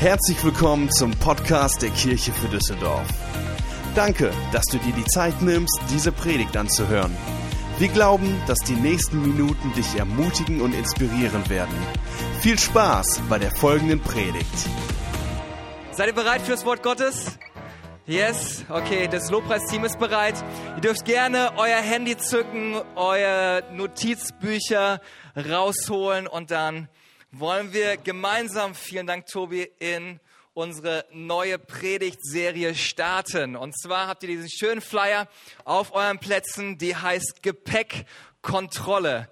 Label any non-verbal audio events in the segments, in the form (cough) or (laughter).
Herzlich willkommen zum Podcast der Kirche für Düsseldorf. Danke, dass du dir die Zeit nimmst, diese Predigt anzuhören. Wir glauben, dass die nächsten Minuten dich ermutigen und inspirieren werden. Viel Spaß bei der folgenden Predigt. Seid ihr bereit für das Wort Gottes? Yes, okay, das Lobpreisteam ist bereit. Ihr dürft gerne euer Handy zücken, euer Notizbücher rausholen und dann wollen wir gemeinsam, vielen Dank Tobi, in unsere neue Predigtserie starten. Und zwar habt ihr diesen schönen Flyer auf euren Plätzen, die heißt Gepäckkontrolle.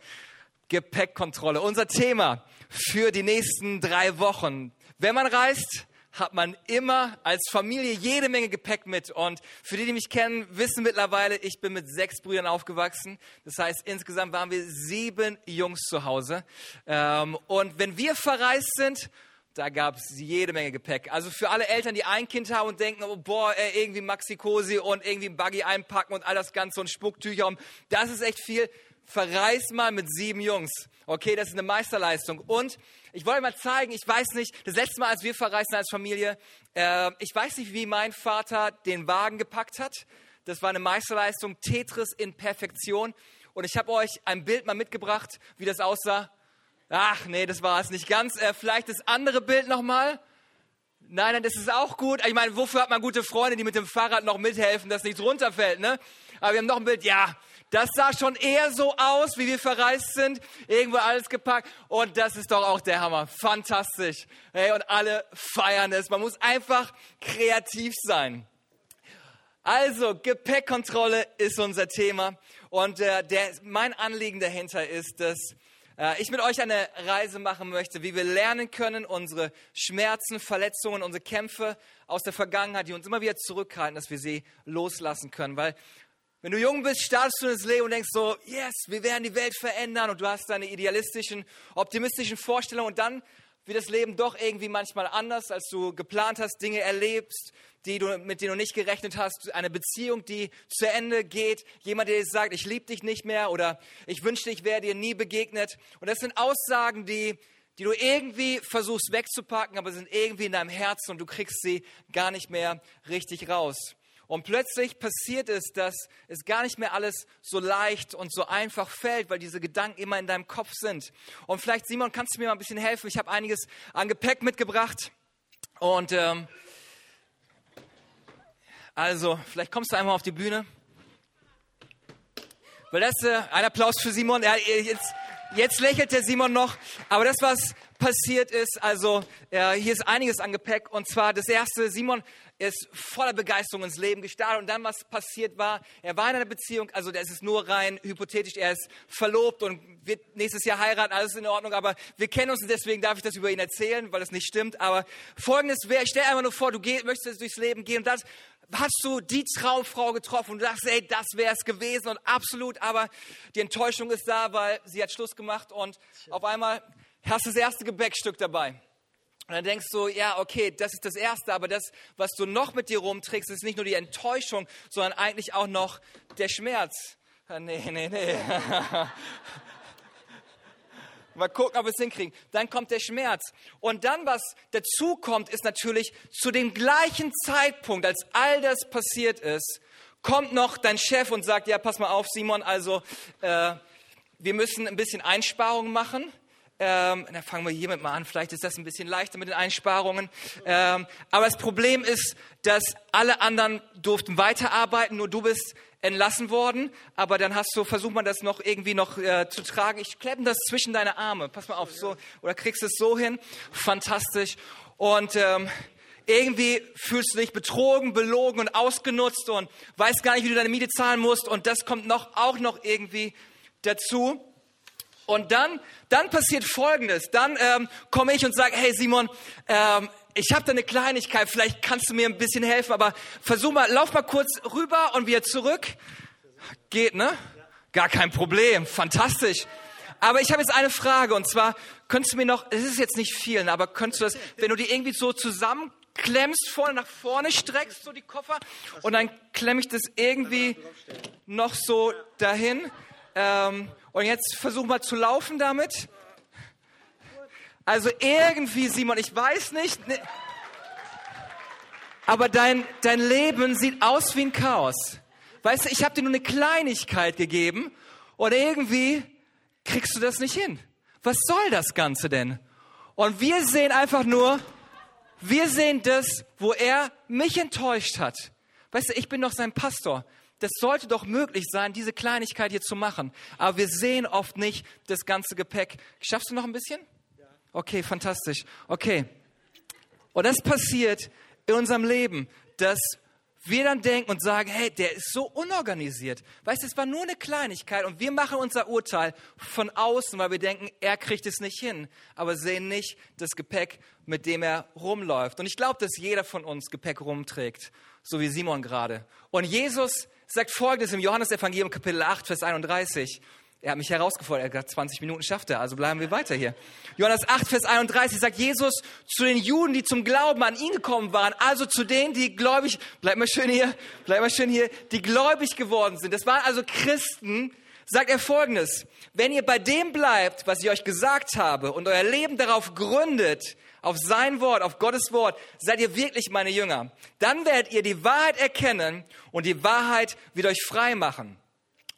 Gepäckkontrolle. Unser Thema für die nächsten drei Wochen. Wenn man reist, hat man immer als Familie jede Menge Gepäck mit. Und für die, die mich kennen, wissen mittlerweile, ich bin mit sechs Brüdern aufgewachsen. Das heißt, insgesamt waren wir sieben Jungs zu Hause. Ähm, und wenn wir verreist sind, da gab es jede Menge Gepäck. Also für alle Eltern, die ein Kind haben und denken, oh, boah, irgendwie Maxi-Cosi und irgendwie ein Buggy einpacken und all das Ganze und Spucktücher, das ist echt viel. Verreist mal mit sieben Jungs. Okay, das ist eine Meisterleistung. Und ich wollte mal zeigen, ich weiß nicht, das letzte Mal, als wir verreisten als Familie, äh, ich weiß nicht, wie mein Vater den Wagen gepackt hat. Das war eine Meisterleistung, Tetris in Perfektion. Und ich habe euch ein Bild mal mitgebracht, wie das aussah. Ach nee, das war es nicht ganz. Äh, vielleicht das andere Bild nochmal. Nein, nein, das ist auch gut. Ich meine, wofür hat man gute Freunde, die mit dem Fahrrad noch mithelfen, dass nichts runterfällt, ne? Aber wir haben noch ein Bild. Ja, das sah schon eher so aus, wie wir verreist sind. Irgendwo alles gepackt. Und das ist doch auch der Hammer. Fantastisch. Hey, und alle feiern es. Man muss einfach kreativ sein. Also, Gepäckkontrolle ist unser Thema. Und äh, der, mein Anliegen dahinter ist, dass äh, ich mit euch eine Reise machen möchte, wie wir lernen können, unsere Schmerzen, Verletzungen, unsere Kämpfe aus der Vergangenheit, die uns immer wieder zurückhalten, dass wir sie loslassen können. Weil wenn du jung bist, startest du ins Leben und denkst so, yes, wir werden die Welt verändern und du hast deine idealistischen, optimistischen Vorstellungen und dann wird das Leben doch irgendwie manchmal anders, als du geplant hast, Dinge erlebst, die du, mit denen du nicht gerechnet hast, eine Beziehung, die zu Ende geht, jemand, der dir sagt, ich liebe dich nicht mehr oder ich wünschte, ich wäre dir nie begegnet. Und das sind Aussagen, die, die du irgendwie versuchst wegzupacken, aber sind irgendwie in deinem Herzen und du kriegst sie gar nicht mehr richtig raus. Und plötzlich passiert es, dass es gar nicht mehr alles so leicht und so einfach fällt, weil diese Gedanken immer in deinem Kopf sind. Und vielleicht, Simon, kannst du mir mal ein bisschen helfen? Ich habe einiges an Gepäck mitgebracht. Und ähm, also, vielleicht kommst du einmal auf die Bühne. Weil das, äh, ein Applaus für Simon. Ja, jetzt, jetzt lächelt der Simon noch. Aber das, was passiert ist, also äh, hier ist einiges an Gepäck. Und zwar das erste, Simon ist voller Begeisterung ins Leben gestartet. Und dann, was passiert war, er war in einer Beziehung, also das ist nur rein hypothetisch, er ist verlobt und wird nächstes Jahr heiraten, alles in Ordnung, aber wir kennen uns und deswegen darf ich das über ihn erzählen, weil das nicht stimmt. Aber folgendes wäre, stell einfach nur vor, du geh, möchtest durchs Leben gehen und das hast du die Traumfrau getroffen und du dachtest, ey, das wäre es gewesen und absolut, aber die Enttäuschung ist da, weil sie hat Schluss gemacht und auf einmal hast du das erste Gebäckstück dabei. Und dann denkst du, ja, okay, das ist das Erste, aber das, was du noch mit dir rumträgst, ist nicht nur die Enttäuschung, sondern eigentlich auch noch der Schmerz. Ah, nee, nee, nee. (laughs) Mal gucken, ob wir es hinkriegen. Dann kommt der Schmerz. Und dann, was dazu kommt, ist natürlich zu dem gleichen Zeitpunkt, als all das passiert ist, kommt noch dein Chef und sagt, ja, pass mal auf, Simon, also äh, wir müssen ein bisschen Einsparungen machen. Ähm, dann fangen wir hiermit mal an. Vielleicht ist das ein bisschen leichter mit den Einsparungen. Ähm, aber das Problem ist, dass alle anderen durften weiterarbeiten, nur du bist entlassen worden. Aber dann hast du, versucht man das noch irgendwie noch äh, zu tragen. Ich klemme das zwischen deine Arme. Pass mal auf, so oder kriegst es so hin. Fantastisch. Und ähm, irgendwie fühlst du dich betrogen, belogen und ausgenutzt und weißt gar nicht, wie du deine Miete zahlen musst. Und das kommt noch auch noch irgendwie dazu. Und dann, dann passiert Folgendes. Dann ähm, komme ich und sage, hey Simon, ähm, ich habe da eine Kleinigkeit, vielleicht kannst du mir ein bisschen helfen, aber versuch mal, lauf mal kurz rüber und wieder zurück. Geht, ne? Gar kein Problem, fantastisch. Aber ich habe jetzt eine Frage und zwar, könntest du mir noch, es ist jetzt nicht viel, aber könntest du das, wenn du die irgendwie so zusammenklemmst, vorne nach vorne streckst, so die Koffer, und dann klemme ich das irgendwie noch so dahin. Ähm, und jetzt versuch mal zu laufen damit. Also irgendwie, Simon, ich weiß nicht. Ne, aber dein, dein Leben sieht aus wie ein Chaos. Weißt du, ich habe dir nur eine Kleinigkeit gegeben und irgendwie kriegst du das nicht hin. Was soll das Ganze denn? Und wir sehen einfach nur, wir sehen das, wo er mich enttäuscht hat. Weißt du, ich bin doch sein Pastor. Das sollte doch möglich sein, diese Kleinigkeit hier zu machen. Aber wir sehen oft nicht das ganze Gepäck. Schaffst du noch ein bisschen? Okay, fantastisch. Okay. Und das passiert in unserem Leben, dass wir dann denken und sagen, hey, der ist so unorganisiert. Weißt du, es war nur eine Kleinigkeit und wir machen unser Urteil von außen, weil wir denken, er kriegt es nicht hin, aber sehen nicht das Gepäck, mit dem er rumläuft. Und ich glaube, dass jeder von uns Gepäck rumträgt, so wie Simon gerade. Und Jesus sagt Folgendes im Johannesevangelium Kapitel 8, Vers 31. Er hat mich herausgefordert, er hat gesagt, 20 Minuten schafft er, also bleiben wir weiter hier. Johannes 8, Vers 31 sagt Jesus zu den Juden, die zum Glauben an ihn gekommen waren, also zu denen, die gläubig, bleib mal schön hier, bleib mal schön hier, die gläubig geworden sind. Das waren also Christen, sagt er folgendes, wenn ihr bei dem bleibt, was ich euch gesagt habe und euer Leben darauf gründet, auf sein Wort, auf Gottes Wort, seid ihr wirklich meine Jünger. Dann werdet ihr die Wahrheit erkennen und die Wahrheit wird euch frei machen.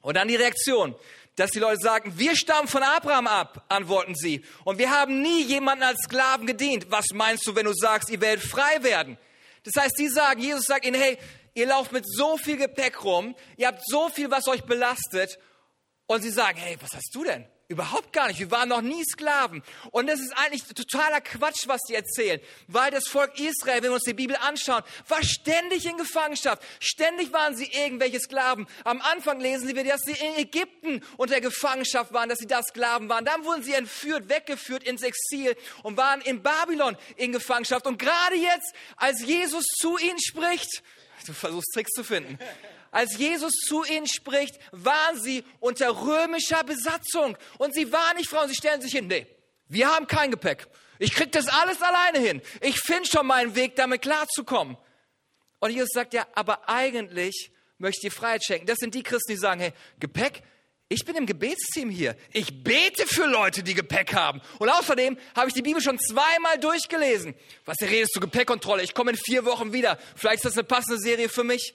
Und dann die Reaktion dass die Leute sagen, wir stammen von Abraham ab, antworten sie. Und wir haben nie jemanden als Sklaven gedient. Was meinst du, wenn du sagst, ihr werdet frei werden? Das heißt, sie sagen, Jesus sagt ihnen, hey, ihr lauft mit so viel Gepäck rum, ihr habt so viel, was euch belastet. Und sie sagen, hey, was hast du denn? Überhaupt gar nicht. Wir waren noch nie Sklaven. Und das ist eigentlich totaler Quatsch, was die erzählen. Weil das Volk Israel, wenn wir uns die Bibel anschauen, war ständig in Gefangenschaft. Ständig waren sie irgendwelche Sklaven. Am Anfang lesen sie, dass sie in Ägypten unter Gefangenschaft waren, dass sie da Sklaven waren. Dann wurden sie entführt, weggeführt ins Exil und waren in Babylon in Gefangenschaft. Und gerade jetzt, als Jesus zu ihnen spricht, du versuchst Tricks zu finden, als Jesus zu ihnen spricht, waren sie unter römischer Besatzung. Und sie waren nicht Frauen, sie stellen sich hin, nee, wir haben kein Gepäck. Ich krieg das alles alleine hin. Ich finde schon meinen Weg, damit klarzukommen. Und Jesus sagt ja, aber eigentlich möchte ich dir Freiheit schenken. Das sind die Christen, die sagen, hey, Gepäck? Ich bin im Gebetsteam hier. Ich bete für Leute, die Gepäck haben. Und außerdem habe ich die Bibel schon zweimal durchgelesen. Was redest du Gepäckkontrolle? Ich komme in vier Wochen wieder. Vielleicht ist das eine passende Serie für mich.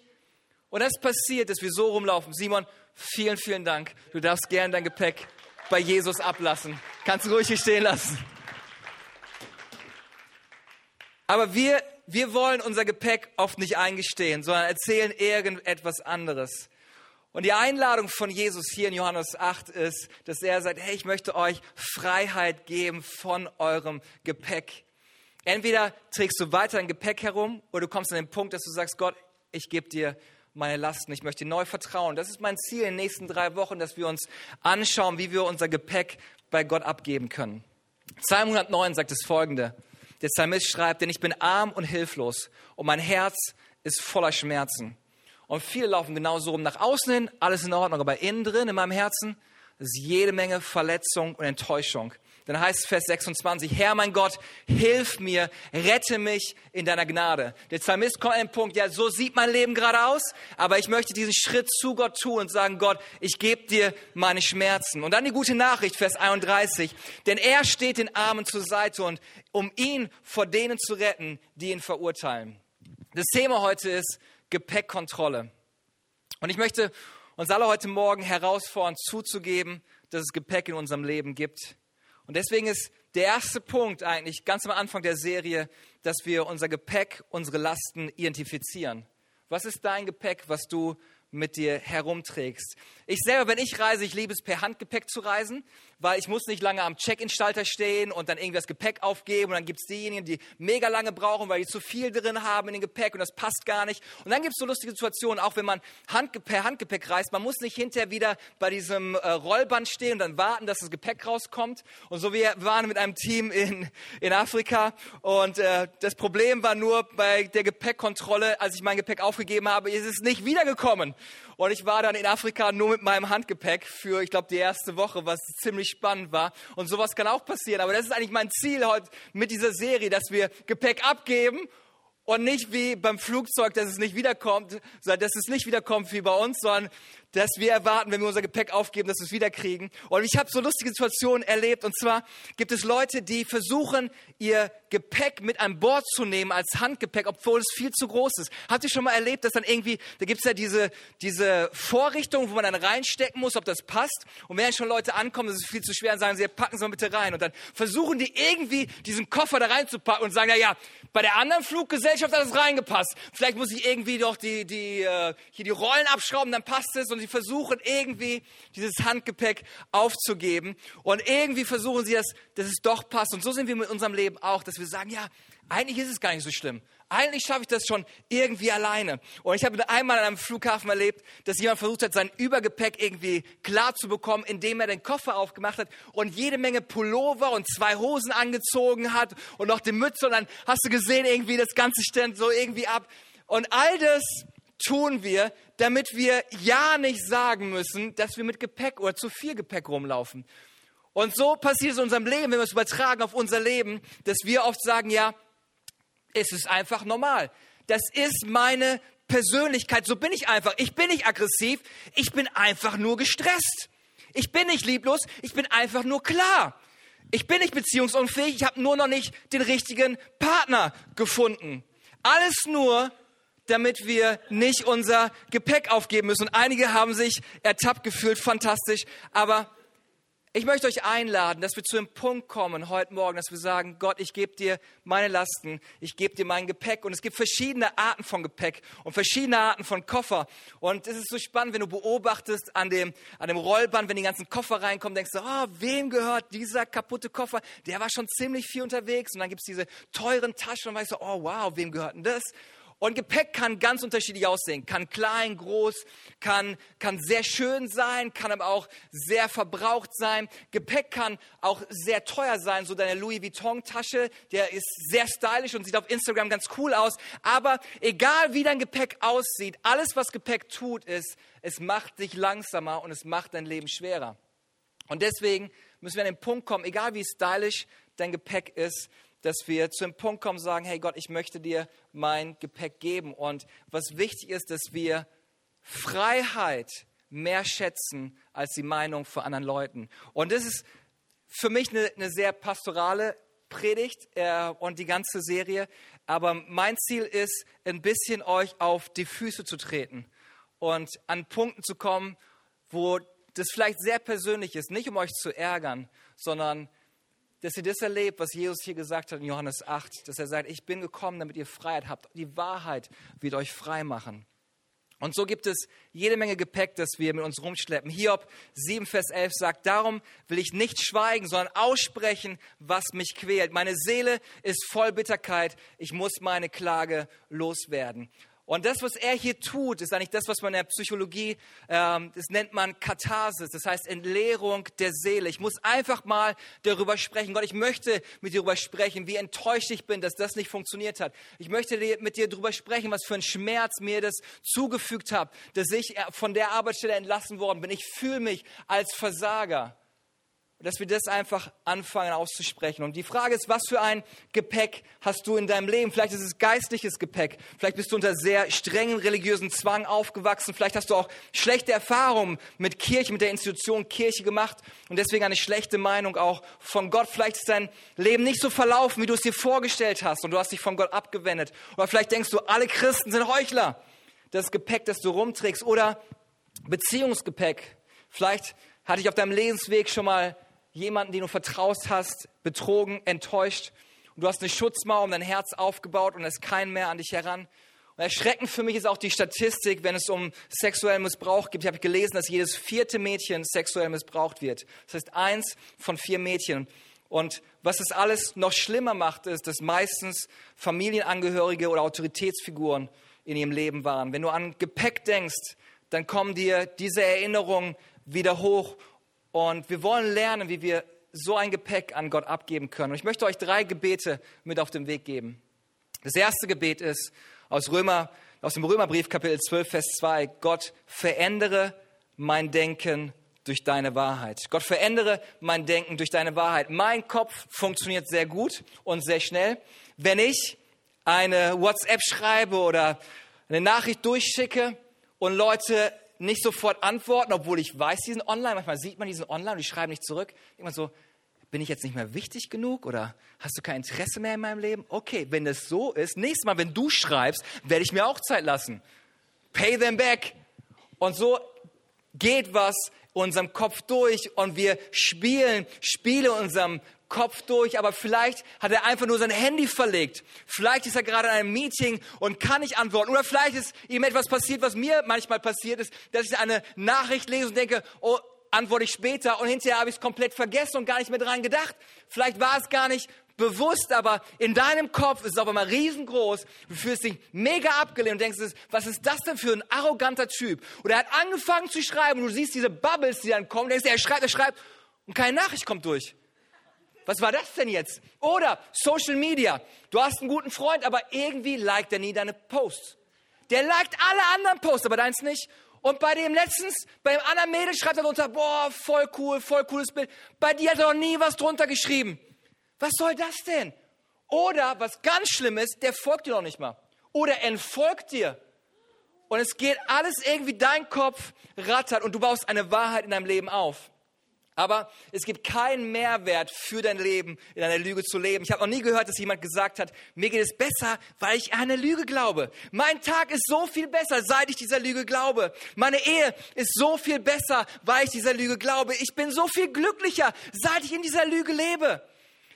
Und das passiert, dass wir so rumlaufen. Simon, vielen, vielen Dank. Du darfst gern dein Gepäck bei Jesus ablassen. Kannst du ruhig hier stehen lassen. Aber wir, wir wollen unser Gepäck oft nicht eingestehen, sondern erzählen irgendetwas anderes. Und die Einladung von Jesus hier in Johannes 8 ist, dass er sagt, hey, ich möchte euch Freiheit geben von eurem Gepäck. Entweder trägst du weiter dein Gepäck herum oder du kommst an den Punkt, dass du sagst, Gott, ich gebe dir meine Lasten. Ich möchte neu vertrauen. Das ist mein Ziel in den nächsten drei Wochen, dass wir uns anschauen, wie wir unser Gepäck bei Gott abgeben können. Psalm 109 sagt das folgende. Der Psalmist schreibt, denn ich bin arm und hilflos und mein Herz ist voller Schmerzen. Und viele laufen genauso rum nach außen hin, alles in Ordnung, aber innen drin, in meinem Herzen, ist jede Menge Verletzung und Enttäuschung. Dann heißt es Vers 26, Herr mein Gott, hilf mir, rette mich in deiner Gnade. Der Psalmist kommt an den Punkt, ja, so sieht mein Leben gerade aus, aber ich möchte diesen Schritt zu Gott tun und sagen, Gott, ich gebe dir meine Schmerzen. Und dann die gute Nachricht, Vers 31, denn er steht den Armen zur Seite und um ihn vor denen zu retten, die ihn verurteilen. Das Thema heute ist Gepäckkontrolle. Und ich möchte uns alle heute Morgen herausfordern, zuzugeben, dass es Gepäck in unserem Leben gibt und deswegen ist der erste Punkt eigentlich ganz am Anfang der Serie, dass wir unser Gepäck, unsere Lasten identifizieren. Was ist dein Gepäck, was du mit dir herumträgst. Ich selber, wenn ich reise, ich liebe es per Handgepäck zu reisen, weil ich muss nicht lange am Check-in-Schalter stehen und dann irgendwie das Gepäck aufgeben und dann gibt es diejenigen, die mega lange brauchen, weil die zu viel drin haben in dem Gepäck und das passt gar nicht. Und dann gibt es so lustige Situationen, auch wenn man Hand, per Handgepäck reist, man muss nicht hinterher wieder bei diesem äh, Rollband stehen und dann warten, dass das Gepäck rauskommt. Und so wir waren mit einem Team in, in Afrika und äh, das Problem war nur bei der Gepäckkontrolle, als ich mein Gepäck aufgegeben habe, ist es nicht wiedergekommen. Und ich war dann in Afrika nur mit meinem Handgepäck für, ich glaube, die erste Woche, was ziemlich spannend war. Und sowas kann auch passieren. Aber das ist eigentlich mein Ziel heute mit dieser Serie, dass wir Gepäck abgeben und nicht wie beim Flugzeug, dass es nicht wiederkommt, dass es nicht wiederkommt wie bei uns, sondern dass wir erwarten, wenn wir unser Gepäck aufgeben, dass wir es wiederkriegen. Und ich habe so lustige Situationen erlebt. Und zwar gibt es Leute, die versuchen, ihr Gepäck mit an Bord zu nehmen als Handgepäck, obwohl es viel zu groß ist. Habt ihr schon mal erlebt, dass dann irgendwie, da gibt es ja diese, diese Vorrichtung, wo man dann reinstecken muss, ob das passt. Und wenn schon Leute ankommen, das ist viel zu schwer, dann sagen sie, packen Sie mal bitte rein. Und dann versuchen die irgendwie diesen Koffer da reinzupacken und sagen, ja, ja, bei der anderen Fluggesellschaft hat es reingepasst. Vielleicht muss ich irgendwie doch die, die, äh, hier die Rollen abschrauben, dann passt es. Und sie versuchen irgendwie dieses Handgepäck aufzugeben. Und irgendwie versuchen sie das, dass es doch passt. Und so sind wir mit unserem Leben auch, dass wir sagen, ja, eigentlich ist es gar nicht so schlimm. Eigentlich schaffe ich das schon irgendwie alleine. Und ich habe einmal an einem Flughafen erlebt, dass jemand versucht hat, sein Übergepäck irgendwie klar zu bekommen, indem er den Koffer aufgemacht hat und jede Menge Pullover und zwei Hosen angezogen hat und noch die Mütze. Und dann hast du gesehen, irgendwie das Ganze stand so irgendwie ab. Und all das tun wir, damit wir ja nicht sagen müssen, dass wir mit Gepäck oder zu viel Gepäck rumlaufen. Und so passiert es in unserem Leben, wenn wir es übertragen auf unser Leben, dass wir oft sagen, ja, es ist einfach normal. Das ist meine Persönlichkeit. So bin ich einfach. Ich bin nicht aggressiv. Ich bin einfach nur gestresst. Ich bin nicht lieblos. Ich bin einfach nur klar. Ich bin nicht beziehungsunfähig. Ich habe nur noch nicht den richtigen Partner gefunden. Alles nur, damit wir nicht unser Gepäck aufgeben müssen. Und einige haben sich ertappt gefühlt. Fantastisch. Aber ich möchte euch einladen, dass wir zu dem Punkt kommen heute Morgen, dass wir sagen, Gott, ich gebe dir meine Lasten, ich gebe dir mein Gepäck. Und es gibt verschiedene Arten von Gepäck und verschiedene Arten von Koffer. Und es ist so spannend, wenn du beobachtest an dem, an dem Rollband, wenn die ganzen Koffer reinkommen, denkst du, oh, wem gehört dieser kaputte Koffer? Der war schon ziemlich viel unterwegs. Und dann gibt es diese teuren Taschen und weißt du, oh wow, wem gehört denn das? Und Gepäck kann ganz unterschiedlich aussehen. Kann klein, groß, kann, kann sehr schön sein, kann aber auch sehr verbraucht sein. Gepäck kann auch sehr teuer sein. So deine Louis Vuitton Tasche, der ist sehr stylisch und sieht auf Instagram ganz cool aus. Aber egal wie dein Gepäck aussieht, alles was Gepäck tut, ist, es macht dich langsamer und es macht dein Leben schwerer. Und deswegen müssen wir an den Punkt kommen, egal wie stylisch dein Gepäck ist, dass wir zu dem Punkt kommen, sagen, hey Gott, ich möchte dir mein Gepäck geben. Und was wichtig ist, dass wir Freiheit mehr schätzen als die Meinung von anderen Leuten. Und das ist für mich eine, eine sehr pastorale Predigt äh, und die ganze Serie. Aber mein Ziel ist, ein bisschen euch auf die Füße zu treten und an Punkten zu kommen, wo das vielleicht sehr persönlich ist, nicht um euch zu ärgern, sondern dass ihr das erlebt, was Jesus hier gesagt hat in Johannes 8, dass er sagt, ich bin gekommen, damit ihr Freiheit habt. Die Wahrheit wird euch frei machen. Und so gibt es jede Menge Gepäck, das wir mit uns rumschleppen. Hiob 7, Vers 11 sagt, darum will ich nicht schweigen, sondern aussprechen, was mich quält. Meine Seele ist voll Bitterkeit. Ich muss meine Klage loswerden. Und das, was er hier tut, ist eigentlich das, was man in der Psychologie, ähm, das nennt man Katharsis, das heißt Entleerung der Seele. Ich muss einfach mal darüber sprechen. Gott, ich möchte mit dir darüber sprechen, wie enttäuscht ich bin, dass das nicht funktioniert hat. Ich möchte mit dir darüber sprechen, was für ein Schmerz mir das zugefügt hat, dass ich von der Arbeitsstelle entlassen worden bin. Ich fühle mich als Versager dass wir das einfach anfangen auszusprechen. Und die Frage ist, was für ein Gepäck hast du in deinem Leben? Vielleicht ist es geistliches Gepäck. Vielleicht bist du unter sehr strengen religiösen Zwang aufgewachsen. Vielleicht hast du auch schlechte Erfahrungen mit Kirche, mit der Institution Kirche gemacht und deswegen eine schlechte Meinung auch von Gott. Vielleicht ist dein Leben nicht so verlaufen, wie du es dir vorgestellt hast und du hast dich von Gott abgewendet. Oder vielleicht denkst du, alle Christen sind Heuchler. Das Gepäck, das du rumträgst. Oder Beziehungsgepäck. Vielleicht hatte ich auf deinem Lebensweg schon mal jemanden, den du vertraust hast, betrogen, enttäuscht. Und du hast eine Schutzmauer um dein Herz aufgebaut und es ist kein mehr an dich heran. Und erschreckend für mich ist auch die Statistik, wenn es um sexuellen Missbrauch geht. Ich habe gelesen, dass jedes vierte Mädchen sexuell missbraucht wird. Das heißt, eins von vier Mädchen. Und was es alles noch schlimmer macht, ist, dass meistens Familienangehörige oder Autoritätsfiguren in ihrem Leben waren. Wenn du an Gepäck denkst, dann kommen dir diese Erinnerungen wieder hoch und wir wollen lernen, wie wir so ein Gepäck an Gott abgeben können. Und ich möchte euch drei Gebete mit auf den Weg geben. Das erste Gebet ist aus, Römer, aus dem Römerbrief Kapitel 12, Vers 2. Gott, verändere mein Denken durch deine Wahrheit. Gott, verändere mein Denken durch deine Wahrheit. Mein Kopf funktioniert sehr gut und sehr schnell. Wenn ich eine WhatsApp schreibe oder eine Nachricht durchschicke und Leute nicht sofort antworten, obwohl ich weiß, die sind online. Manchmal sieht man, die sind online und die schreiben nicht zurück. Man so, bin ich jetzt nicht mehr wichtig genug oder hast du kein Interesse mehr in meinem Leben? Okay, wenn das so ist, nächstes Mal, wenn du schreibst, werde ich mir auch Zeit lassen. Pay them back. Und so geht was unserem Kopf durch und wir spielen Spiele unserem Kopf durch, aber vielleicht hat er einfach nur sein Handy verlegt. Vielleicht ist er gerade in einem Meeting und kann nicht antworten. Oder vielleicht ist ihm etwas passiert, was mir manchmal passiert ist, dass ich eine Nachricht lese und denke, oh, antworte ich später und hinterher habe ich es komplett vergessen und gar nicht mehr dran gedacht. Vielleicht war es gar nicht bewusst, aber in deinem Kopf ist es auf einmal riesengroß. Du fühlst dich mega abgelehnt und denkst, was ist das denn für ein arroganter Typ? Und er hat angefangen zu schreiben und du siehst diese Bubbles, die dann kommen, denkst, er schreibt, er schreibt und keine Nachricht kommt durch. Was war das denn jetzt? Oder Social Media. Du hast einen guten Freund, aber irgendwie liked er nie deine Posts. Der liked alle anderen Posts, aber deins nicht. Und bei dem letztens, beim anderen Mädel schreibt er drunter, boah, voll cool, voll cooles Bild. Bei dir hat er noch nie was drunter geschrieben. Was soll das denn? Oder, was ganz schlimm ist, der folgt dir noch nicht mal. Oder entfolgt dir. Und es geht alles irgendwie, dein Kopf rattert und du baust eine Wahrheit in deinem Leben auf. Aber es gibt keinen Mehrwert für dein Leben, in einer Lüge zu leben. Ich habe noch nie gehört, dass jemand gesagt hat, mir geht es besser, weil ich an eine Lüge glaube. Mein Tag ist so viel besser, seit ich dieser Lüge glaube. Meine Ehe ist so viel besser, weil ich dieser Lüge glaube. Ich bin so viel glücklicher, seit ich in dieser Lüge lebe.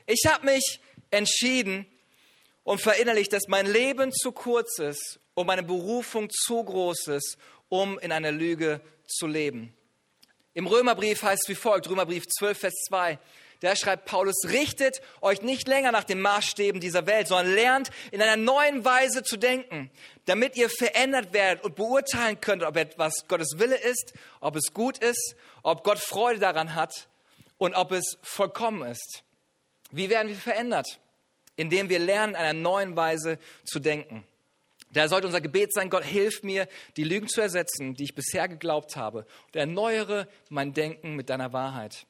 Ich habe mich entschieden und verinnerlicht, dass mein Leben zu kurz ist und meine Berufung zu groß ist, um in einer Lüge zu leben. Im Römerbrief heißt es wie folgt, Römerbrief 12, Vers 2. Da schreibt Paulus, richtet euch nicht länger nach den Maßstäben dieser Welt, sondern lernt in einer neuen Weise zu denken, damit ihr verändert werdet und beurteilen könnt, ob etwas Gottes Wille ist, ob es gut ist, ob Gott Freude daran hat und ob es vollkommen ist. Wie werden wir verändert? Indem wir lernen, in einer neuen Weise zu denken. Da sollte unser Gebet sein, Gott, hilf mir, die Lügen zu ersetzen, die ich bisher geglaubt habe, und erneuere mein Denken mit deiner Wahrheit.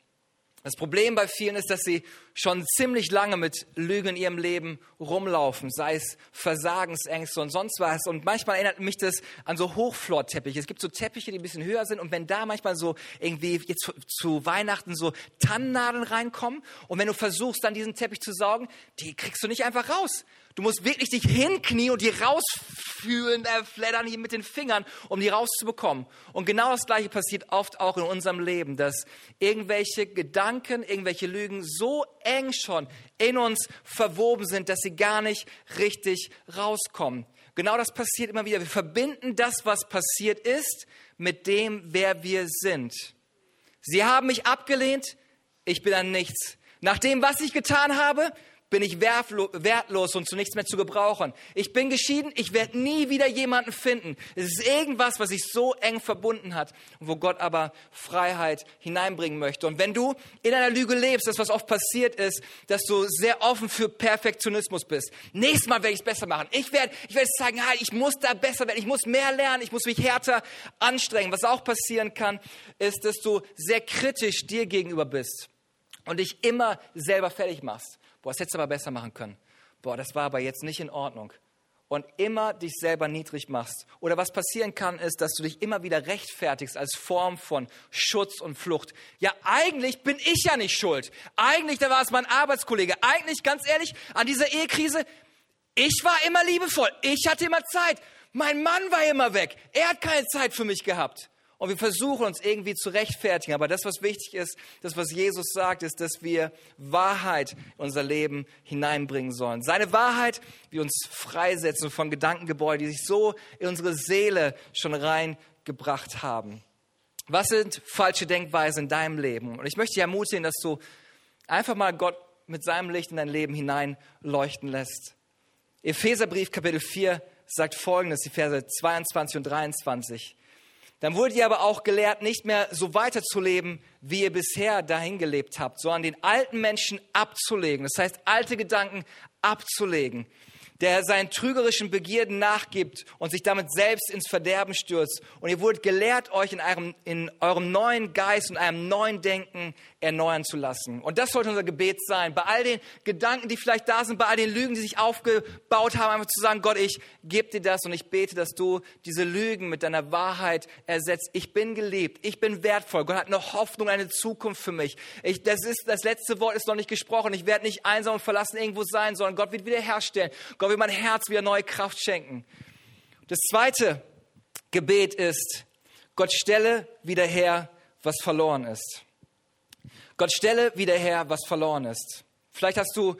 Das Problem bei vielen ist, dass sie schon ziemlich lange mit Lügen in ihrem Leben rumlaufen, sei es Versagensängste und sonst was. Und manchmal erinnert mich das an so Hochflorteppiche. Es gibt so Teppiche, die ein bisschen höher sind. Und wenn da manchmal so irgendwie jetzt zu, zu Weihnachten so Tannennadeln reinkommen und wenn du versuchst, dann diesen Teppich zu saugen, die kriegst du nicht einfach raus. Du musst wirklich dich hinknien und die rausfühlen, äh, flattern hier mit den Fingern, um die rauszubekommen. Und genau das Gleiche passiert oft auch in unserem Leben, dass irgendwelche Gedanken, irgendwelche Lügen so eng schon in uns verwoben sind, dass sie gar nicht richtig rauskommen. Genau das passiert immer wieder. Wir verbinden das, was passiert ist, mit dem, wer wir sind. Sie haben mich abgelehnt, ich bin an nichts. Nach dem, was ich getan habe, bin ich wertlos und zu nichts mehr zu gebrauchen. Ich bin geschieden, ich werde nie wieder jemanden finden. Es ist irgendwas, was sich so eng verbunden hat wo Gott aber Freiheit hineinbringen möchte. Und wenn du in einer Lüge lebst, das was oft passiert ist, dass du sehr offen für Perfektionismus bist. Nächstes Mal werde ich es besser machen. Ich werde, ich werde sagen, halt, ich muss da besser werden, ich muss mehr lernen, ich muss mich härter anstrengen. Was auch passieren kann, ist, dass du sehr kritisch dir gegenüber bist und dich immer selber fertig machst. Boah, das hättest du aber besser machen können. Boah, das war aber jetzt nicht in Ordnung. Und immer dich selber niedrig machst. Oder was passieren kann, ist, dass du dich immer wieder rechtfertigst als Form von Schutz und Flucht. Ja, eigentlich bin ich ja nicht schuld. Eigentlich, da war es mein Arbeitskollege. Eigentlich, ganz ehrlich, an dieser Ehekrise, ich war immer liebevoll. Ich hatte immer Zeit. Mein Mann war immer weg. Er hat keine Zeit für mich gehabt. Und wir versuchen uns irgendwie zu rechtfertigen. Aber das, was wichtig ist, das, was Jesus sagt, ist, dass wir Wahrheit in unser Leben hineinbringen sollen. Seine Wahrheit, wie uns freisetzen von Gedankengebäuden, die sich so in unsere Seele schon reingebracht haben. Was sind falsche Denkweisen in deinem Leben? Und ich möchte dich ermutigen, dass du einfach mal Gott mit seinem Licht in dein Leben hineinleuchten lässt. Epheserbrief Kapitel 4 sagt folgendes, die Verse 22 und 23. Dann wurdet ihr aber auch gelehrt, nicht mehr so weiterzuleben, wie ihr bisher dahin gelebt habt, sondern den alten Menschen abzulegen. Das heißt, alte Gedanken abzulegen. Der seinen trügerischen Begierden nachgibt und sich damit selbst ins Verderben stürzt. Und ihr wurdet gelehrt, euch in eurem, in eurem neuen Geist und einem neuen Denken erneuern zu lassen. Und das sollte unser Gebet sein. Bei all den Gedanken, die vielleicht da sind, bei all den Lügen, die sich aufgebaut haben, einfach zu sagen, Gott, ich gebe dir das und ich bete, dass du diese Lügen mit deiner Wahrheit ersetzt. Ich bin geliebt, ich bin wertvoll. Gott hat eine Hoffnung, eine Zukunft für mich. Ich, das, ist, das letzte Wort ist noch nicht gesprochen. Ich werde nicht einsam und verlassen irgendwo sein, sondern Gott wird wiederherstellen. Gott wird mein Herz wieder neue Kraft schenken. Das zweite Gebet ist, Gott stelle wieder her, was verloren ist. Gott stelle wieder her, was verloren ist. Vielleicht hast du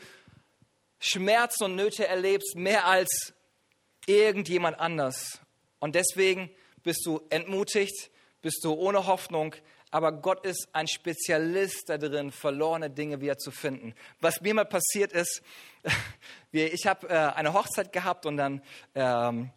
Schmerz und Nöte erlebt, mehr als irgendjemand anders. Und deswegen bist du entmutigt, bist du ohne Hoffnung, aber Gott ist ein Spezialist darin, verlorene Dinge wieder zu finden. Was mir mal passiert ist, (laughs) ich habe äh, eine Hochzeit gehabt und dann ähm,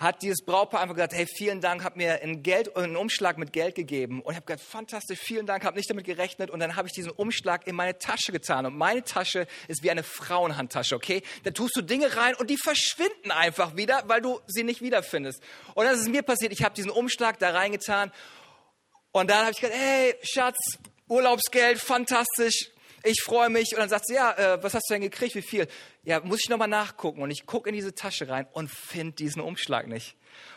hat dieses Brautpaar einfach gesagt, hey, vielen Dank, hat mir einen, Geld, einen Umschlag mit Geld gegeben. Und ich habe gesagt, fantastisch, vielen Dank, habe nicht damit gerechnet. Und dann habe ich diesen Umschlag in meine Tasche getan. Und meine Tasche ist wie eine Frauenhandtasche, okay? Da tust du Dinge rein und die verschwinden einfach wieder, weil du sie nicht wiederfindest. Und dann ist mir passiert, ich habe diesen Umschlag da reingetan. Und dann habe ich gesagt, hey, Schatz, Urlaubsgeld, fantastisch, ich freue mich. Und dann sagt sie, ja, äh, was hast du denn gekriegt? Wie viel? Ja, muss ich nochmal nachgucken. Und ich gucke in diese Tasche rein und finde diesen Umschlag nicht.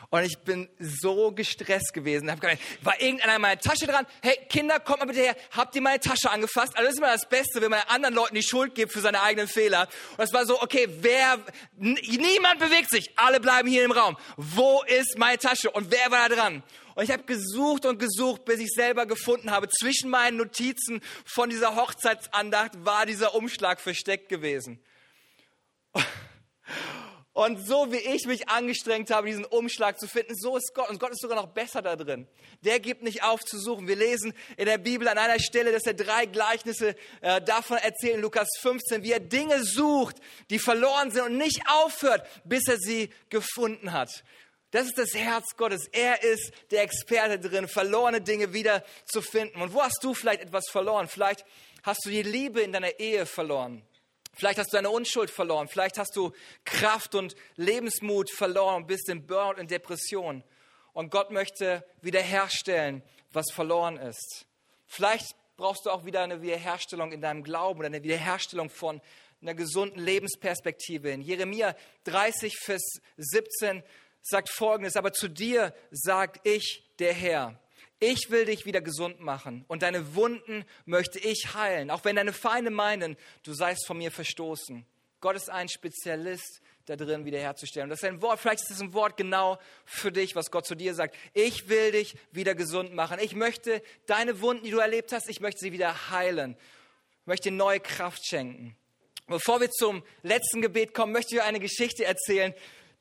Und ich bin so gestresst gewesen. Hab gedacht, war irgendeiner in meiner Tasche dran? Hey, Kinder, kommt mal bitte her. Habt ihr meine Tasche angefasst? Also das ist immer das Beste, wenn man anderen Leuten die Schuld gibt für seine eigenen Fehler. Und es war so, okay, wer, niemand bewegt sich. Alle bleiben hier im Raum. Wo ist meine Tasche? Und wer war da dran? Und ich habe gesucht und gesucht, bis ich selber gefunden habe. Zwischen meinen Notizen von dieser Hochzeitsandacht war dieser Umschlag versteckt gewesen. Und so wie ich mich angestrengt habe, diesen Umschlag zu finden, so ist Gott. Und Gott ist sogar noch besser da drin. Der gibt nicht auf zu suchen. Wir lesen in der Bibel an einer Stelle, dass er drei Gleichnisse äh, davon erzählt, in Lukas 15, wie er Dinge sucht, die verloren sind und nicht aufhört, bis er sie gefunden hat. Das ist das Herz Gottes. Er ist der Experte drin, verlorene Dinge wieder zu finden. Und wo hast du vielleicht etwas verloren? Vielleicht hast du die Liebe in deiner Ehe verloren. Vielleicht hast du deine Unschuld verloren. Vielleicht hast du Kraft und Lebensmut verloren und bist in Burnout und Depression. Und Gott möchte wiederherstellen, was verloren ist. Vielleicht brauchst du auch wieder eine Wiederherstellung in deinem Glauben oder eine Wiederherstellung von einer gesunden Lebensperspektive. In Jeremia 30, Vers 17 sagt Folgendes, aber zu dir sagt ich, der Herr, ich will dich wieder gesund machen und deine Wunden möchte ich heilen, auch wenn deine Feinde meinen, du seist von mir verstoßen. Gott ist ein Spezialist da drin wiederherzustellen. das ist ein Wort, vielleicht ist es ein Wort genau für dich, was Gott zu dir sagt. Ich will dich wieder gesund machen. Ich möchte deine Wunden, die du erlebt hast, ich möchte sie wieder heilen. Ich möchte dir neue Kraft schenken. Bevor wir zum letzten Gebet kommen, möchte ich dir eine Geschichte erzählen,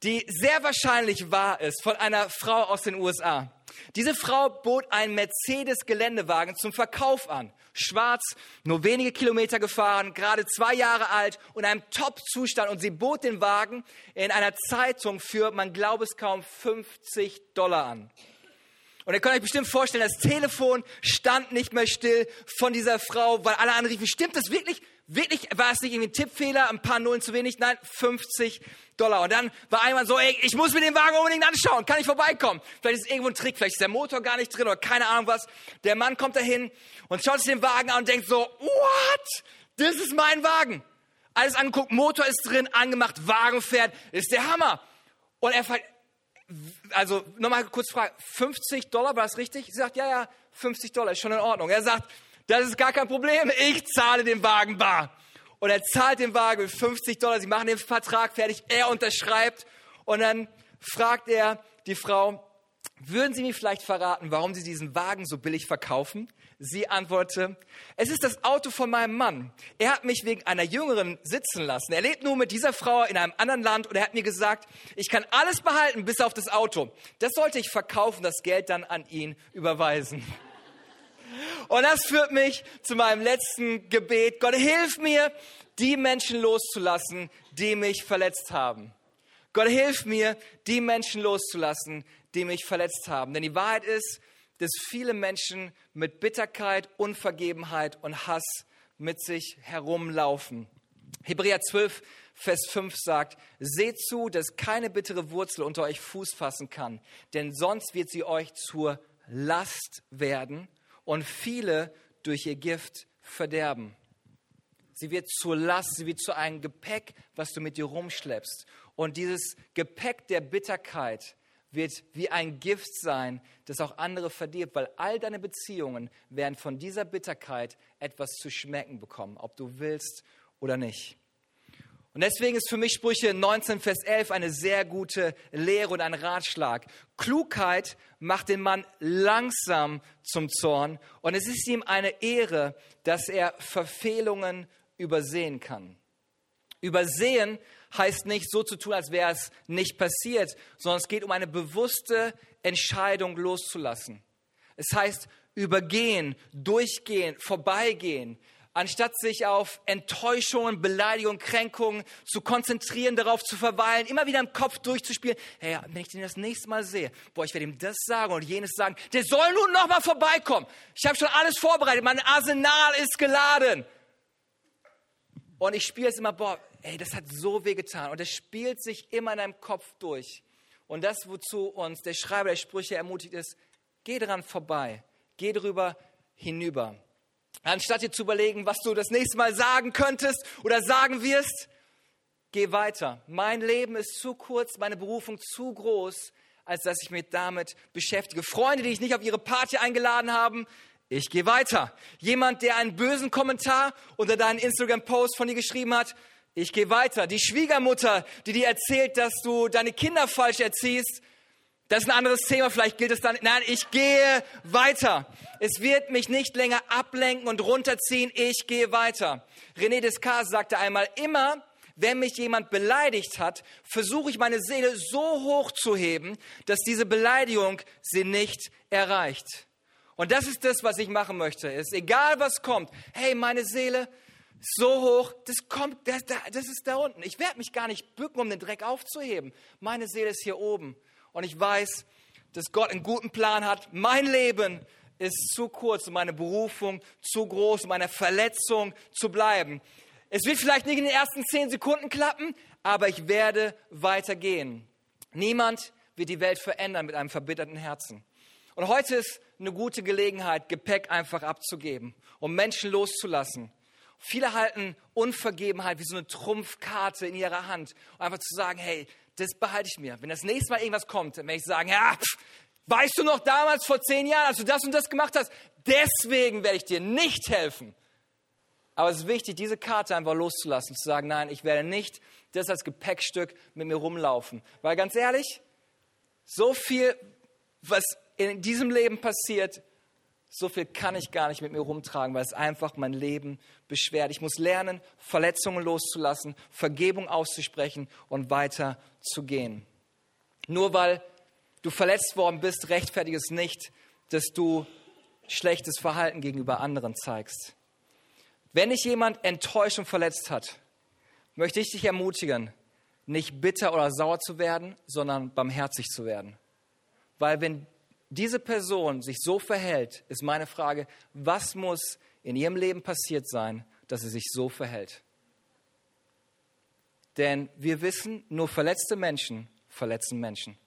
die sehr wahrscheinlich wahr ist, von einer Frau aus den USA. Diese Frau bot einen Mercedes-Geländewagen zum Verkauf an. Schwarz, nur wenige Kilometer gefahren, gerade zwei Jahre alt und in einem Top-Zustand. Und sie bot den Wagen in einer Zeitung für, man glaube es kaum, 50 Dollar an. Und ihr könnt euch bestimmt vorstellen, das Telefon stand nicht mehr still von dieser Frau, weil alle anriefen, stimmt das wirklich? Wirklich, war es nicht irgendwie ein Tippfehler, ein paar Nullen zu wenig? Nein, 50 Dollar. Und dann war einmal so, ey, ich muss mir den Wagen unbedingt anschauen, kann ich vorbeikommen? Vielleicht ist es irgendwo ein Trick, vielleicht ist der Motor gar nicht drin oder keine Ahnung was. Der Mann kommt dahin und schaut sich den Wagen an und denkt so, what? Das ist mein Wagen. Alles anguckt, Motor ist drin, angemacht, Wagen fährt, ist der Hammer. Und er fragt, also nochmal kurz fragen, 50 Dollar, war das richtig? Sie sagt, ja, ja, 50 Dollar ist schon in Ordnung. Er sagt, das ist gar kein Problem, ich zahle den Wagen bar. Und er zahlt den Wagen mit 50 Dollar, sie machen den Vertrag fertig, er unterschreibt und dann fragt er die Frau, würden Sie mir vielleicht verraten, warum Sie diesen Wagen so billig verkaufen? Sie antwortete, es ist das Auto von meinem Mann. Er hat mich wegen einer Jüngeren sitzen lassen. Er lebt nur mit dieser Frau in einem anderen Land und er hat mir gesagt, ich kann alles behalten bis auf das Auto. Das sollte ich verkaufen, das Geld dann an ihn überweisen. Und das führt mich zu meinem letzten Gebet. Gott, hilf mir, die Menschen loszulassen, die mich verletzt haben. Gott, hilf mir, die Menschen loszulassen, die mich verletzt haben. Denn die Wahrheit ist, dass viele Menschen mit Bitterkeit, Unvergebenheit und Hass mit sich herumlaufen. Hebräer 12, Vers 5 sagt, seht zu, dass keine bittere Wurzel unter euch Fuß fassen kann, denn sonst wird sie euch zur Last werden und viele durch ihr Gift verderben. Sie wird zur Last, sie wird zu einem Gepäck, was du mit dir rumschleppst. Und dieses Gepäck der Bitterkeit wird wie ein Gift sein, das auch andere verdirbt, weil all deine Beziehungen werden von dieser Bitterkeit etwas zu schmecken bekommen, ob du willst oder nicht. Und deswegen ist für mich Sprüche 19, Vers 11 eine sehr gute Lehre und ein Ratschlag. Klugheit macht den Mann langsam zum Zorn und es ist ihm eine Ehre, dass er Verfehlungen übersehen kann. Übersehen heißt nicht so zu tun, als wäre es nicht passiert, sondern es geht um eine bewusste Entscheidung loszulassen. Es heißt übergehen, durchgehen, vorbeigehen, anstatt sich auf Enttäuschungen, Beleidigungen, Kränkungen zu konzentrieren, darauf zu verweilen, immer wieder im Kopf durchzuspielen. Hey, wenn ich den das nächste Mal sehe, boah, ich werde ihm das sagen und jenes sagen, der soll nun noch mal vorbeikommen. Ich habe schon alles vorbereitet, mein Arsenal ist geladen. Und ich spiele es immer, boah, ey, das hat so weh getan. Und es spielt sich immer in deinem Kopf durch. Und das, wozu uns der Schreiber der Sprüche ermutigt ist, geh dran vorbei, geh drüber hinüber. Anstatt dir zu überlegen, was du das nächste Mal sagen könntest oder sagen wirst, geh weiter. Mein Leben ist zu kurz, meine Berufung zu groß, als dass ich mich damit beschäftige. Freunde, die ich nicht auf ihre Party eingeladen haben, ich gehe weiter. Jemand, der einen bösen Kommentar unter deinen Instagram-Post von dir geschrieben hat, ich gehe weiter. Die Schwiegermutter, die dir erzählt, dass du deine Kinder falsch erziehst, das ist ein anderes Thema, vielleicht gilt es dann. Nein, ich gehe weiter. Es wird mich nicht länger ablenken und runterziehen, ich gehe weiter. René Descartes sagte einmal, immer wenn mich jemand beleidigt hat, versuche ich meine Seele so hoch zu heben, dass diese Beleidigung sie nicht erreicht. Und das ist das, was ich machen möchte. Ist egal, was kommt. Hey, meine Seele ist so hoch, das kommt, das, das ist da unten. Ich werde mich gar nicht bücken, um den Dreck aufzuheben. Meine Seele ist hier oben. Und ich weiß, dass Gott einen guten Plan hat. Mein Leben ist zu kurz, um meine Berufung zu groß, um meine Verletzung zu bleiben. Es wird vielleicht nicht in den ersten zehn Sekunden klappen, aber ich werde weitergehen. Niemand wird die Welt verändern mit einem verbitterten Herzen. Und heute ist eine gute Gelegenheit, Gepäck einfach abzugeben, um Menschen loszulassen. Viele halten Unvergebenheit wie so eine Trumpfkarte in ihrer Hand, um einfach zu sagen, hey, das behalte ich mir. Wenn das nächste Mal irgendwas kommt, dann werde ich sagen, ja, pff, weißt du noch damals vor zehn Jahren, als du das und das gemacht hast, deswegen werde ich dir nicht helfen. Aber es ist wichtig, diese Karte einfach loszulassen, zu sagen, nein, ich werde nicht das als Gepäckstück mit mir rumlaufen. Weil ganz ehrlich, so viel, was in diesem Leben passiert, so viel kann ich gar nicht mit mir rumtragen, weil es einfach mein Leben beschwert. Ich muss lernen, Verletzungen loszulassen, Vergebung auszusprechen und weiter zu gehen. Nur weil du verletzt worden bist, rechtfertigt es nicht, dass du schlechtes Verhalten gegenüber anderen zeigst. Wenn dich jemand enttäuscht und verletzt hat, möchte ich dich ermutigen, nicht bitter oder sauer zu werden, sondern barmherzig zu werden. Weil wenn diese Person sich so verhält, ist meine Frage, was muss in ihrem Leben passiert sein, dass sie sich so verhält? Denn wir wissen, nur verletzte Menschen verletzen Menschen.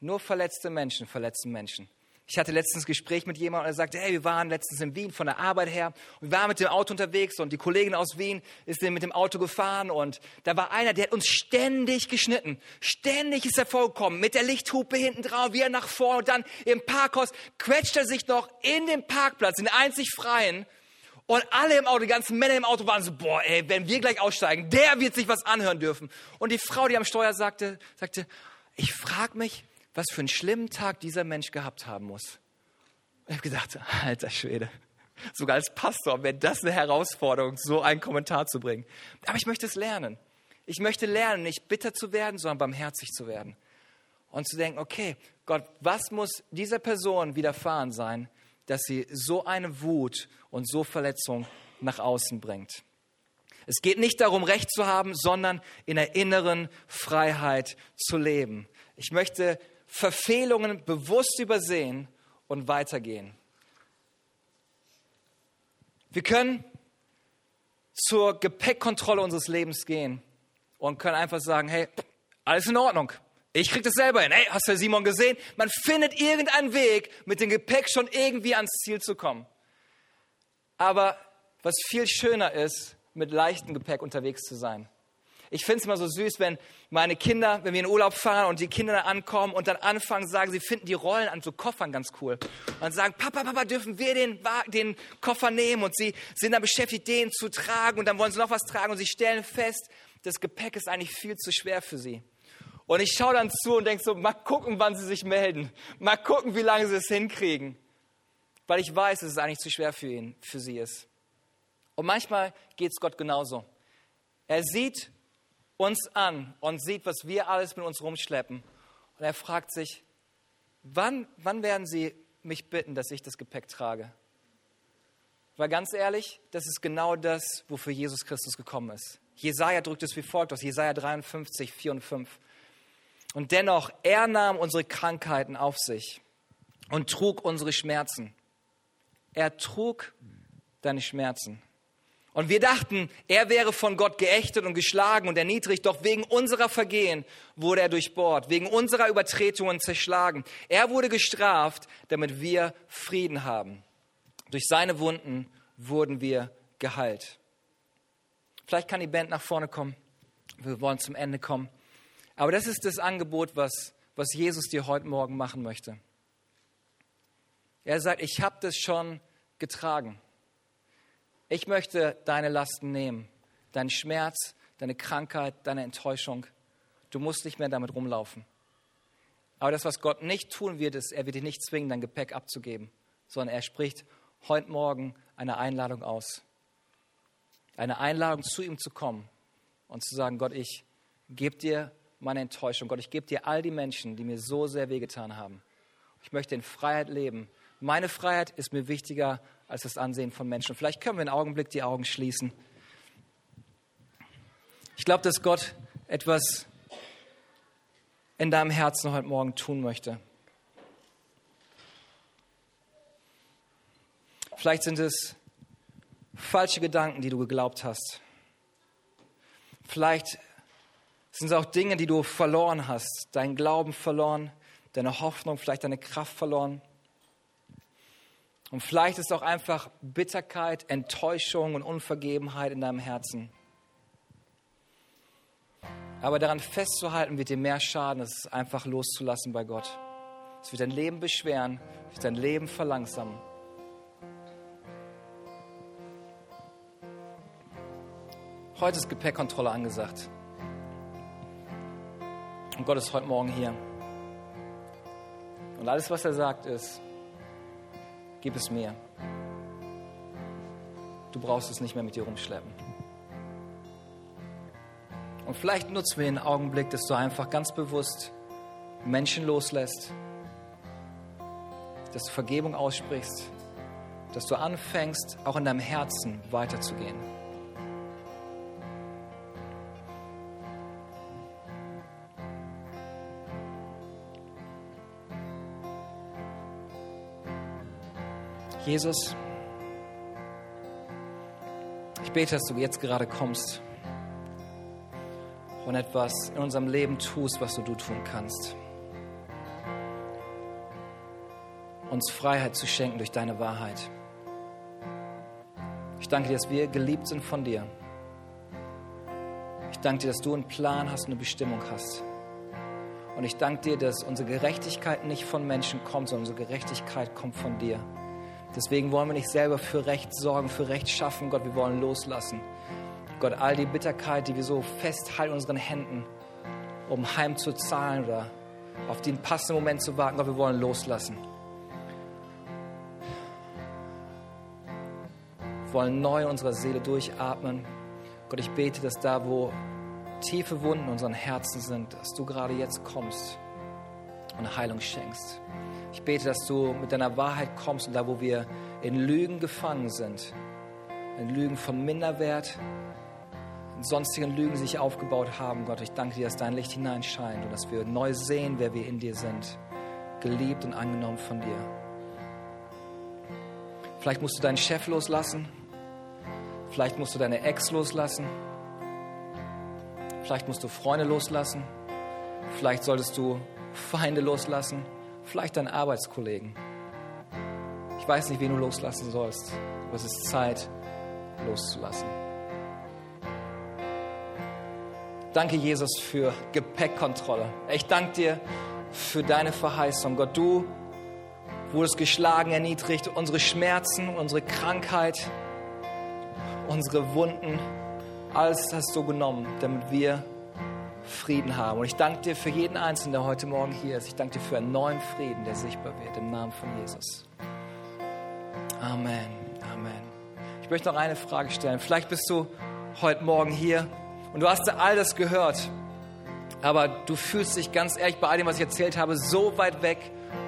Nur verletzte Menschen verletzen Menschen. Ich hatte letztens ein Gespräch mit jemandem und er sagte, hey, wir waren letztens in Wien von der Arbeit her und wir waren mit dem Auto unterwegs und die Kollegin aus Wien ist mit dem Auto gefahren und da war einer, der hat uns ständig geschnitten. Ständig ist er vorgekommen mit der Lichthupe hinten drauf, wie er nach vorne und dann im Parkhaus quetscht er sich noch in den Parkplatz, in den einzig freien und alle im Auto, die ganzen Männer im Auto waren so, boah, ey, wenn wir gleich aussteigen, der wird sich was anhören dürfen. Und die Frau, die am Steuer sagte, sagte, ich frage mich, was für einen schlimmen Tag dieser Mensch gehabt haben muss. Ich habe gedacht, alter Schwede, sogar als Pastor wäre das eine Herausforderung, so einen Kommentar zu bringen. Aber ich möchte es lernen. Ich möchte lernen, nicht bitter zu werden, sondern barmherzig zu werden. Und zu denken, okay, Gott, was muss dieser Person widerfahren sein, dass sie so eine Wut und so Verletzung nach außen bringt? Es geht nicht darum, Recht zu haben, sondern in der inneren Freiheit zu leben. Ich möchte Verfehlungen bewusst übersehen und weitergehen. Wir können zur Gepäckkontrolle unseres Lebens gehen und können einfach sagen, hey, alles in Ordnung. Ich krieg das selber hin. Hey, hast du Simon gesehen? Man findet irgendeinen Weg, mit dem Gepäck schon irgendwie ans Ziel zu kommen. Aber was viel schöner ist, mit leichtem Gepäck unterwegs zu sein. Ich finde es immer so süß, wenn meine Kinder, wenn wir in Urlaub fahren und die Kinder dann ankommen und dann anfangen, sagen, sie finden die Rollen an so Koffern ganz cool. Und dann sagen, Papa, Papa, dürfen wir den, den Koffer nehmen? Und sie sind dann beschäftigt, den zu tragen und dann wollen sie noch was tragen und sie stellen fest, das Gepäck ist eigentlich viel zu schwer für sie. Und ich schaue dann zu und denke so, mal gucken, wann sie sich melden. Mal gucken, wie lange sie es hinkriegen. Weil ich weiß, dass es eigentlich zu schwer für ihn, für sie ist. Und manchmal geht es Gott genauso. Er sieht uns an und sieht, was wir alles mit uns rumschleppen. Und er fragt sich, wann, wann werden Sie mich bitten, dass ich das Gepäck trage? Weil ganz ehrlich, das ist genau das, wofür Jesus Christus gekommen ist. Jesaja drückt es wie folgt aus, Jesaja 53, 4 und 5. Und dennoch, er nahm unsere Krankheiten auf sich und trug unsere Schmerzen. Er trug deine Schmerzen. Und wir dachten, er wäre von Gott geächtet und geschlagen und erniedrigt, doch wegen unserer Vergehen wurde er durchbohrt, wegen unserer Übertretungen zerschlagen. Er wurde gestraft, damit wir Frieden haben. Durch seine Wunden wurden wir geheilt. Vielleicht kann die Band nach vorne kommen. Wir wollen zum Ende kommen. Aber das ist das Angebot, was, was Jesus dir heute Morgen machen möchte. Er sagt, ich habe das schon getragen. Ich möchte deine Lasten nehmen, deinen Schmerz, deine Krankheit, deine Enttäuschung. Du musst nicht mehr damit rumlaufen. Aber das, was Gott nicht tun wird, ist, er wird dich nicht zwingen, dein Gepäck abzugeben, sondern er spricht heute Morgen eine Einladung aus. Eine Einladung, zu ihm zu kommen und zu sagen, Gott, ich gebe dir meine Enttäuschung. Gott, ich gebe dir all die Menschen, die mir so sehr wehgetan haben. Ich möchte in Freiheit leben. Meine Freiheit ist mir wichtiger als das Ansehen von Menschen. Vielleicht können wir einen Augenblick die Augen schließen. Ich glaube, dass Gott etwas in deinem Herzen heute Morgen tun möchte. Vielleicht sind es falsche Gedanken, die du geglaubt hast. Vielleicht sind es auch Dinge, die du verloren hast. Dein Glauben verloren, deine Hoffnung, vielleicht deine Kraft verloren. Und vielleicht ist auch einfach Bitterkeit, Enttäuschung und Unvergebenheit in deinem Herzen. Aber daran festzuhalten wird dir mehr schaden, als es einfach loszulassen bei Gott. Es wird dein Leben beschweren, es wird dein Leben verlangsamen. Heute ist Gepäckkontrolle angesagt. Und Gott ist heute Morgen hier. Und alles, was er sagt, ist, gib es mir. Du brauchst es nicht mehr mit dir rumschleppen. Und vielleicht nutzen wir den Augenblick, dass du einfach ganz bewusst Menschen loslässt, dass du Vergebung aussprichst, dass du anfängst, auch in deinem Herzen weiterzugehen. Jesus, ich bete, dass du jetzt gerade kommst und etwas in unserem Leben tust, was du, tun kannst. Uns Freiheit zu schenken durch deine Wahrheit. Ich danke dir, dass wir geliebt sind von dir. Ich danke dir, dass du einen Plan hast und eine Bestimmung hast. Und ich danke dir, dass unsere Gerechtigkeit nicht von Menschen kommt, sondern unsere Gerechtigkeit kommt von dir. Deswegen wollen wir nicht selber für Recht sorgen, für Recht schaffen. Gott, wir wollen loslassen. Gott, all die Bitterkeit, die wir so festhalten in unseren Händen, um heim zu zahlen oder auf den passenden Moment zu warten, Gott, wir wollen loslassen. Wir wollen neu in unserer Seele durchatmen. Gott, ich bete, dass da, wo tiefe Wunden in unseren Herzen sind, dass du gerade jetzt kommst und Heilung schenkst. Ich bete, dass du mit deiner Wahrheit kommst und da, wo wir in Lügen gefangen sind, in Lügen von Minderwert, in sonstigen Lügen sich aufgebaut haben, Gott, ich danke dir, dass dein Licht hineinscheint und dass wir neu sehen, wer wir in dir sind, geliebt und angenommen von dir. Vielleicht musst du deinen Chef loslassen. Vielleicht musst du deine Ex loslassen. Vielleicht musst du Freunde loslassen. Vielleicht solltest du Feinde loslassen. Vielleicht deinen Arbeitskollegen. Ich weiß nicht, wen du loslassen sollst, aber es ist Zeit, loszulassen. Danke, Jesus, für Gepäckkontrolle. Ich danke dir für deine Verheißung. Gott, du wurdest geschlagen, erniedrigt, unsere Schmerzen, unsere Krankheit, unsere Wunden, alles hast du genommen, damit wir Frieden haben. Und ich danke dir für jeden Einzelnen, der heute Morgen hier ist. Ich danke dir für einen neuen Frieden, der sichtbar wird, im Namen von Jesus. Amen. Amen. Ich möchte noch eine Frage stellen. Vielleicht bist du heute Morgen hier und du hast all das gehört, aber du fühlst dich ganz ehrlich bei all dem, was ich erzählt habe, so weit weg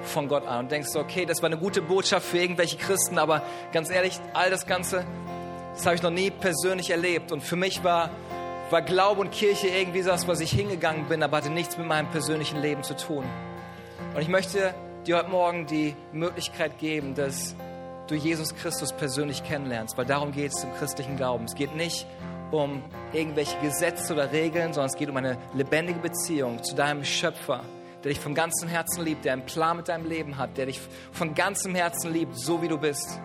von Gott an und denkst, okay, das war eine gute Botschaft für irgendwelche Christen, aber ganz ehrlich, all das Ganze, das habe ich noch nie persönlich erlebt. Und für mich war, war Glaube und Kirche irgendwie das, was ich hingegangen bin, aber hatte nichts mit meinem persönlichen Leben zu tun. Und ich möchte dir heute Morgen die Möglichkeit geben, dass du Jesus Christus persönlich kennenlernst, weil darum geht es im christlichen Glauben. Es geht nicht um irgendwelche Gesetze oder Regeln, sondern es geht um eine lebendige Beziehung zu deinem Schöpfer, der dich von ganzem Herzen liebt, der einen Plan mit deinem Leben hat, der dich von ganzem Herzen liebt, so wie du bist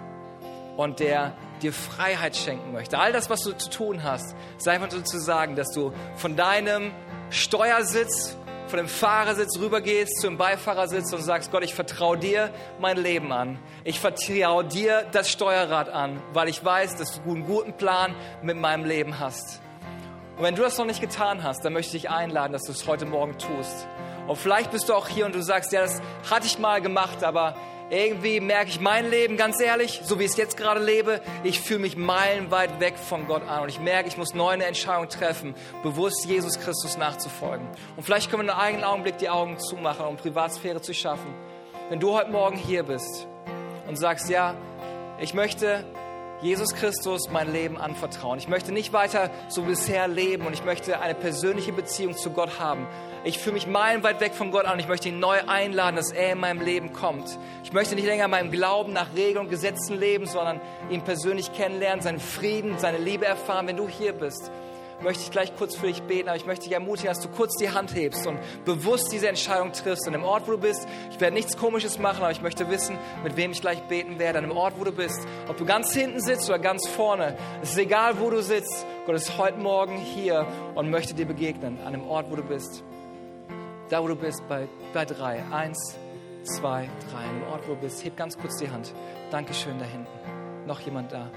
und der dir Freiheit schenken möchte. All das, was du zu tun hast, sei einfach so zu sagen, dass du von deinem Steuersitz von dem Fahrersitz rübergehst zum Beifahrersitz und sagst, Gott, ich vertraue dir mein Leben an. Ich vertraue dir das Steuerrad an, weil ich weiß, dass du einen guten Plan mit meinem Leben hast. Und wenn du das noch nicht getan hast, dann möchte ich dich einladen, dass du es heute Morgen tust. Und vielleicht bist du auch hier und du sagst, ja, das hatte ich mal gemacht, aber irgendwie merke ich mein Leben, ganz ehrlich, so wie ich es jetzt gerade lebe, ich fühle mich meilenweit weg von Gott an und ich merke, ich muss neu eine Entscheidung treffen, bewusst Jesus Christus nachzufolgen. Und vielleicht können wir in einem eigenen Augenblick die Augen zumachen, um Privatsphäre zu schaffen. Wenn du heute Morgen hier bist und sagst, ja, ich möchte Jesus Christus mein Leben anvertrauen. Ich möchte nicht weiter so bisher leben und ich möchte eine persönliche Beziehung zu Gott haben, ich fühle mich meilenweit weg von Gott an und ich möchte ihn neu einladen, dass er in meinem Leben kommt. Ich möchte nicht länger meinem Glauben nach Regeln und Gesetzen leben, sondern ihn persönlich kennenlernen, seinen Frieden, seine Liebe erfahren. Wenn du hier bist, möchte ich gleich kurz für dich beten, aber ich möchte dich ermutigen, dass du kurz die Hand hebst und bewusst diese Entscheidung triffst. An dem Ort, wo du bist, ich werde nichts Komisches machen, aber ich möchte wissen, mit wem ich gleich beten werde. An dem Ort, wo du bist, ob du ganz hinten sitzt oder ganz vorne, es ist egal, wo du sitzt. Gott ist heute Morgen hier und möchte dir begegnen, an dem Ort, wo du bist. Da, wo du bist, bei, bei drei. Eins, zwei, drei. An dem Ort, wo du bist, heb ganz kurz die Hand. Dankeschön da hinten. Noch jemand da?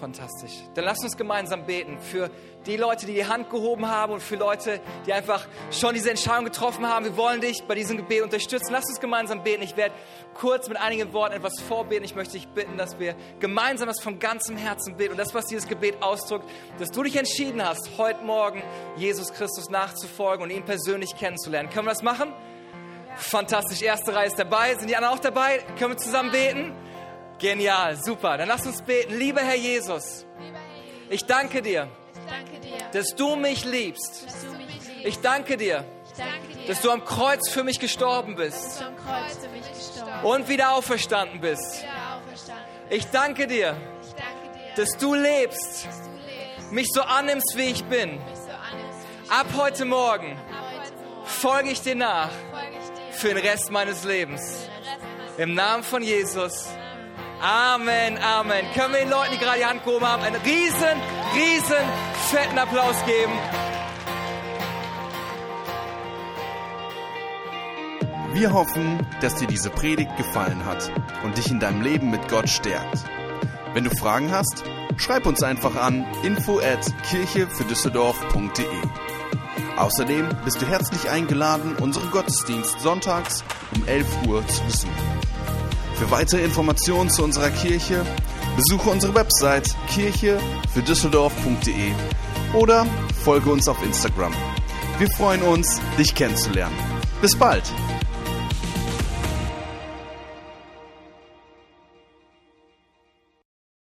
Fantastisch. Dann lass uns gemeinsam beten für die Leute, die die Hand gehoben haben und für Leute, die einfach schon diese Entscheidung getroffen haben. Wir wollen dich bei diesem Gebet unterstützen. Lass uns gemeinsam beten. Ich werde kurz mit einigen Worten etwas vorbeten. Ich möchte dich bitten, dass wir gemeinsam das von ganzem Herzen beten. Und das, was dieses Gebet ausdrückt, dass du dich entschieden hast, heute Morgen Jesus Christus nachzufolgen und ihn persönlich kennenzulernen. Können wir das machen? Fantastisch. Erste Reihe ist dabei. Sind die anderen auch dabei? Können wir zusammen beten? Genial, super. Dann lass uns beten. Lieber Herr Jesus, ich danke dir, dass du mich liebst. Ich danke dir, dass du am Kreuz für mich gestorben bist und wieder auferstanden bist. Ich danke dir, dass du lebst, mich so annimmst, wie ich bin. Ab heute Morgen folge ich dir nach für den Rest meines Lebens. Im Namen von Jesus. Amen, Amen. Können wir den Leuten, die gerade die Hand gehoben haben, einen riesen, riesen fetten Applaus geben? Wir hoffen, dass dir diese Predigt gefallen hat und dich in deinem Leben mit Gott stärkt. Wenn du Fragen hast, schreib uns einfach an info at kirchefürdüsseldorf.de. Außerdem bist du herzlich eingeladen, unseren Gottesdienst sonntags um 11 Uhr zu besuchen. Für weitere Informationen zu unserer Kirche besuche unsere Website kirchefürdüsseldorf.de oder folge uns auf Instagram. Wir freuen uns, dich kennenzulernen. Bis bald!